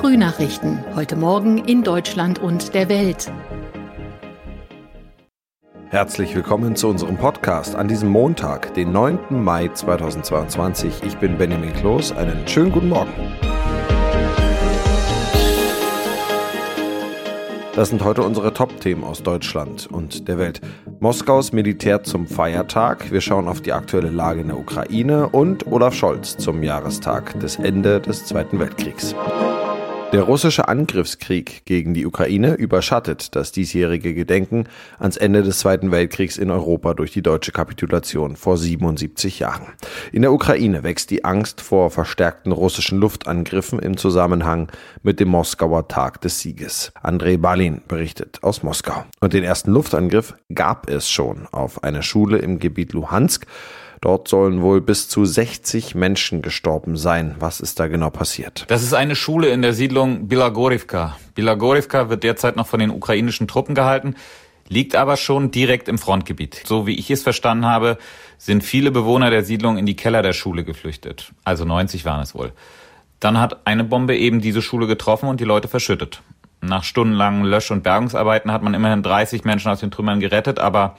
Frühnachrichten. Heute Morgen in Deutschland und der Welt. Herzlich willkommen zu unserem Podcast an diesem Montag, den 9. Mai 2022. Ich bin Benjamin Kloß. Einen schönen guten Morgen. Das sind heute unsere Top-Themen aus Deutschland und der Welt. Moskaus Militär zum Feiertag, wir schauen auf die aktuelle Lage in der Ukraine und Olaf Scholz zum Jahrestag des Ende des Zweiten Weltkriegs. Der russische Angriffskrieg gegen die Ukraine überschattet das diesjährige Gedenken ans Ende des Zweiten Weltkriegs in Europa durch die deutsche Kapitulation vor 77 Jahren. In der Ukraine wächst die Angst vor verstärkten russischen Luftangriffen im Zusammenhang mit dem Moskauer Tag des Sieges. Andrei Balin berichtet aus Moskau. Und den ersten Luftangriff gab es schon auf eine Schule im Gebiet Luhansk. Dort sollen wohl bis zu 60 Menschen gestorben sein. Was ist da genau passiert? Das ist eine Schule in der Siedlung Bilagorivka. Bilagorivka wird derzeit noch von den ukrainischen Truppen gehalten, liegt aber schon direkt im Frontgebiet. So wie ich es verstanden habe, sind viele Bewohner der Siedlung in die Keller der Schule geflüchtet. Also 90 waren es wohl. Dann hat eine Bombe eben diese Schule getroffen und die Leute verschüttet. Nach stundenlangen Lösch- und Bergungsarbeiten hat man immerhin 30 Menschen aus den Trümmern gerettet, aber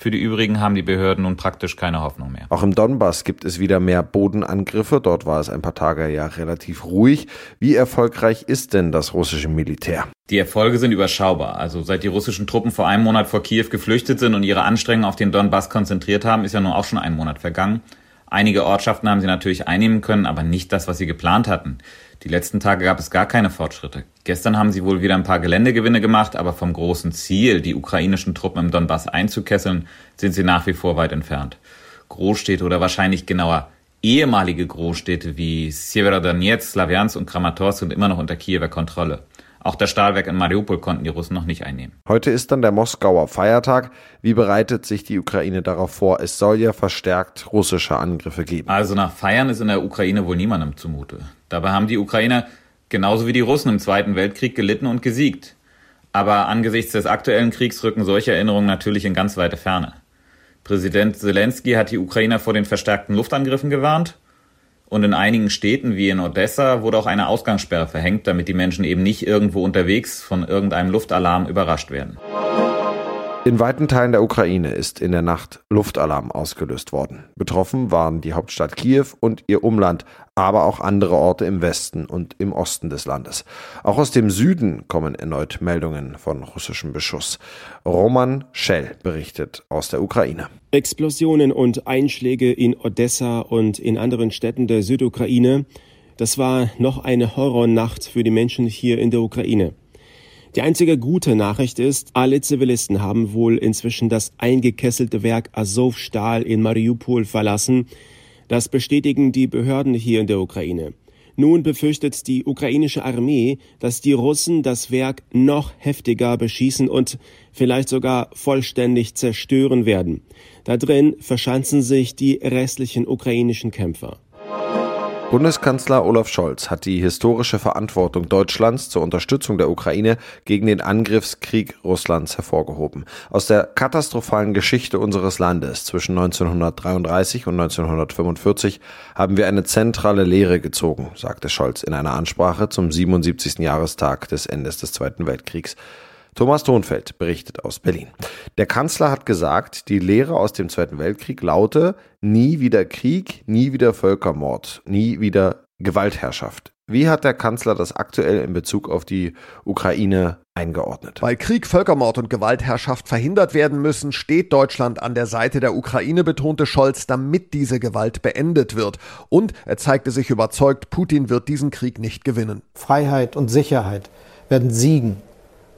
für die übrigen haben die Behörden nun praktisch keine Hoffnung mehr. Auch im Donbass gibt es wieder mehr Bodenangriffe. Dort war es ein paar Tage ja relativ ruhig. Wie erfolgreich ist denn das russische Militär? Die Erfolge sind überschaubar. Also seit die russischen Truppen vor einem Monat vor Kiew geflüchtet sind und ihre Anstrengungen auf den Donbass konzentriert haben, ist ja nun auch schon ein Monat vergangen. Einige Ortschaften haben sie natürlich einnehmen können, aber nicht das, was sie geplant hatten. Die letzten Tage gab es gar keine Fortschritte. Gestern haben sie wohl wieder ein paar Geländegewinne gemacht, aber vom großen Ziel, die ukrainischen Truppen im Donbass einzukesseln, sind sie nach wie vor weit entfernt. Großstädte oder wahrscheinlich genauer ehemalige Großstädte wie Severodonetsk, Slawiansk und Kramatorsk sind immer noch unter Kiewer Kontrolle. Auch das Stahlwerk in Mariupol konnten die Russen noch nicht einnehmen. Heute ist dann der Moskauer Feiertag. Wie bereitet sich die Ukraine darauf vor? Es soll ja verstärkt russische Angriffe geben. Also nach Feiern ist in der Ukraine wohl niemandem zumute. Dabei haben die Ukrainer genauso wie die Russen im Zweiten Weltkrieg gelitten und gesiegt. Aber angesichts des aktuellen Kriegs rücken solche Erinnerungen natürlich in ganz weite Ferne. Präsident Zelensky hat die Ukrainer vor den verstärkten Luftangriffen gewarnt und in einigen Städten wie in Odessa wurde auch eine Ausgangssperre verhängt, damit die Menschen eben nicht irgendwo unterwegs von irgendeinem Luftalarm überrascht werden. In weiten Teilen der Ukraine ist in der Nacht Luftalarm ausgelöst worden. Betroffen waren die Hauptstadt Kiew und ihr Umland, aber auch andere Orte im Westen und im Osten des Landes. Auch aus dem Süden kommen erneut Meldungen von russischem Beschuss. Roman Schell berichtet aus der Ukraine. Explosionen und Einschläge in Odessa und in anderen Städten der Südukraine. Das war noch eine Horrornacht für die Menschen hier in der Ukraine. Die einzige gute Nachricht ist, alle Zivilisten haben wohl inzwischen das eingekesselte Werk Azov-Stahl in Mariupol verlassen. Das bestätigen die Behörden hier in der Ukraine. Nun befürchtet die ukrainische Armee, dass die Russen das Werk noch heftiger beschießen und vielleicht sogar vollständig zerstören werden. Da drin verschanzen sich die restlichen ukrainischen Kämpfer. Bundeskanzler Olaf Scholz hat die historische Verantwortung Deutschlands zur Unterstützung der Ukraine gegen den Angriffskrieg Russlands hervorgehoben. Aus der katastrophalen Geschichte unseres Landes zwischen 1933 und 1945 haben wir eine zentrale Lehre gezogen, sagte Scholz in einer Ansprache zum 77. Jahrestag des Endes des Zweiten Weltkriegs. Thomas Thonfeld berichtet aus Berlin. Der Kanzler hat gesagt, die Lehre aus dem Zweiten Weltkrieg laute nie wieder Krieg, nie wieder Völkermord, nie wieder Gewaltherrschaft. Wie hat der Kanzler das aktuell in Bezug auf die Ukraine eingeordnet? Weil Krieg, Völkermord und Gewaltherrschaft verhindert werden müssen, steht Deutschland an der Seite der Ukraine, betonte Scholz, damit diese Gewalt beendet wird. Und er zeigte sich überzeugt, Putin wird diesen Krieg nicht gewinnen. Freiheit und Sicherheit werden siegen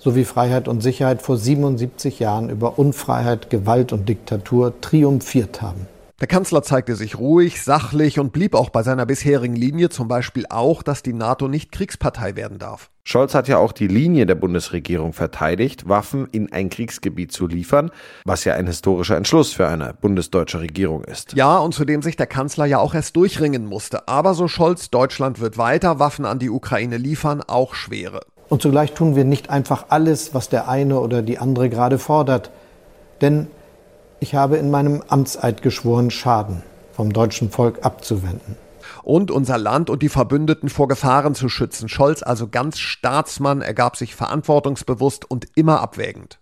sowie Freiheit und Sicherheit vor 77 Jahren über Unfreiheit, Gewalt und Diktatur triumphiert haben. Der Kanzler zeigte sich ruhig, sachlich und blieb auch bei seiner bisherigen Linie, zum Beispiel auch, dass die NATO nicht Kriegspartei werden darf. Scholz hat ja auch die Linie der Bundesregierung verteidigt, Waffen in ein Kriegsgebiet zu liefern, was ja ein historischer Entschluss für eine bundesdeutsche Regierung ist. Ja, und zu dem sich der Kanzler ja auch erst durchringen musste. Aber so Scholz, Deutschland wird weiter Waffen an die Ukraine liefern, auch schwere. Und zugleich tun wir nicht einfach alles, was der eine oder die andere gerade fordert. Denn ich habe in meinem Amtseid geschworen, Schaden vom deutschen Volk abzuwenden. und unser Land und die Verbündeten vor Gefahren zu schützen. Scholz also ganz Staatsmann, ergab sich verantwortungsbewusst und immer abwägend.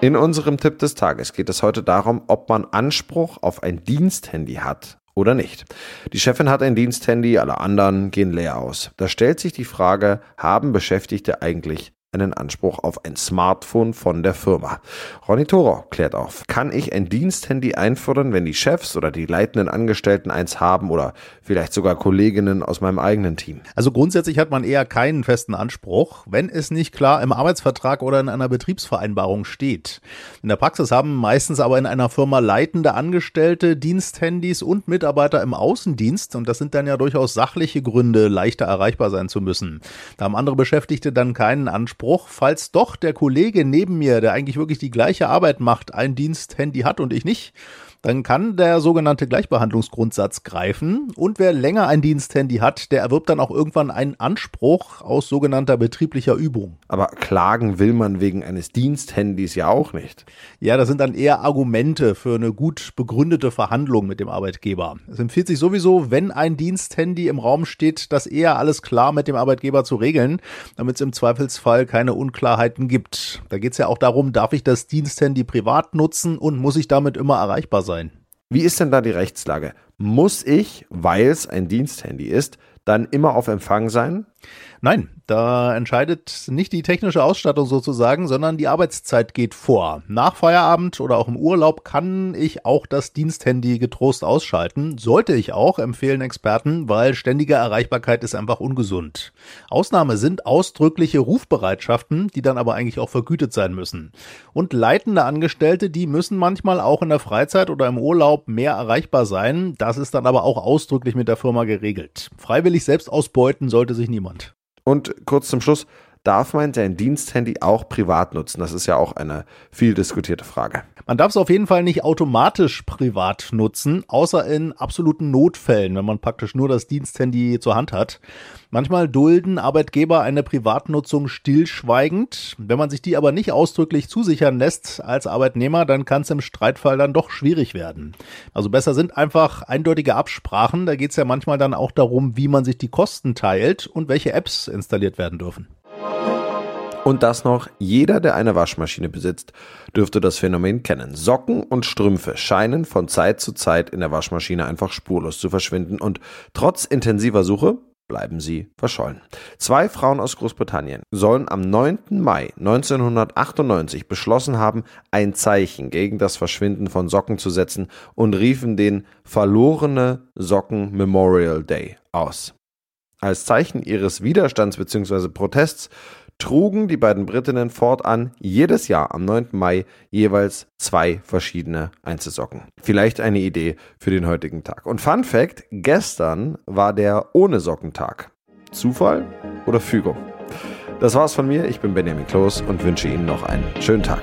In unserem Tipp des Tages geht es heute darum, ob man Anspruch auf ein Diensthandy hat oder nicht. Die Chefin hat ein Diensthandy, alle anderen gehen leer aus. Da stellt sich die Frage, haben Beschäftigte eigentlich einen Anspruch auf ein Smartphone von der Firma. Ronny Toro klärt auf, kann ich ein Diensthandy einfordern, wenn die Chefs oder die leitenden Angestellten eins haben oder vielleicht sogar Kolleginnen aus meinem eigenen Team? Also grundsätzlich hat man eher keinen festen Anspruch, wenn es nicht klar im Arbeitsvertrag oder in einer Betriebsvereinbarung steht. In der Praxis haben meistens aber in einer Firma leitende Angestellte Diensthandys und Mitarbeiter im Außendienst und das sind dann ja durchaus sachliche Gründe, leichter erreichbar sein zu müssen. Da haben andere Beschäftigte dann keinen Anspruch Anspruch, falls doch der Kollege neben mir, der eigentlich wirklich die gleiche Arbeit macht, ein Diensthandy hat und ich nicht, dann kann der sogenannte Gleichbehandlungsgrundsatz greifen und wer länger ein Diensthandy hat, der erwirbt dann auch irgendwann einen Anspruch aus sogenannter betrieblicher Übung. Aber klagen will man wegen eines Diensthandys ja auch nicht. Ja, das sind dann eher Argumente für eine gut begründete Verhandlung mit dem Arbeitgeber. Es empfiehlt sich sowieso, wenn ein Diensthandy im Raum steht, das eher alles klar mit dem Arbeitgeber zu regeln, damit es im Zweifelsfall keine Unklarheiten gibt. Da geht es ja auch darum, darf ich das Diensthandy privat nutzen und muss ich damit immer erreichbar sein? Sein. Wie ist denn da die Rechtslage? Muss ich, weil es ein Diensthandy ist, dann immer auf Empfang sein? Nein, da entscheidet nicht die technische Ausstattung sozusagen, sondern die Arbeitszeit geht vor. Nach Feierabend oder auch im Urlaub kann ich auch das Diensthandy getrost ausschalten. Sollte ich auch, empfehlen Experten, weil ständige Erreichbarkeit ist einfach ungesund. Ausnahme sind ausdrückliche Rufbereitschaften, die dann aber eigentlich auch vergütet sein müssen. Und leitende Angestellte, die müssen manchmal auch in der Freizeit oder im Urlaub mehr erreichbar sein. Das ist dann aber auch ausdrücklich mit der Firma geregelt. Freiwillig selbst ausbeuten sollte sich niemand. Und kurz zum Schluss, darf man sein Diensthandy auch privat nutzen? Das ist ja auch eine viel diskutierte Frage. Man darf es auf jeden Fall nicht automatisch privat nutzen, außer in absoluten Notfällen, wenn man praktisch nur das Diensthandy zur Hand hat. Manchmal dulden Arbeitgeber eine Privatnutzung stillschweigend. Wenn man sich die aber nicht ausdrücklich zusichern lässt als Arbeitnehmer, dann kann es im Streitfall dann doch schwierig werden. Also besser sind einfach eindeutige Absprachen. Da geht es ja manchmal dann auch darum, wie man sich die Kosten teilt und welche Apps installiert werden dürfen. Und das noch, jeder, der eine Waschmaschine besitzt, dürfte das Phänomen kennen. Socken und Strümpfe scheinen von Zeit zu Zeit in der Waschmaschine einfach spurlos zu verschwinden und trotz intensiver Suche bleiben sie verschollen. Zwei Frauen aus Großbritannien sollen am 9. Mai 1998 beschlossen haben, ein Zeichen gegen das Verschwinden von Socken zu setzen und riefen den Verlorene Socken Memorial Day aus. Als Zeichen ihres Widerstands bzw. Protests trugen die beiden Britinnen fortan jedes Jahr am 9. Mai jeweils zwei verschiedene Einzelsocken. Vielleicht eine Idee für den heutigen Tag. Und Fun Fact: gestern war der Ohne Sockentag. Zufall oder Fügung? Das war's von mir. Ich bin Benjamin Kloß und wünsche Ihnen noch einen schönen Tag.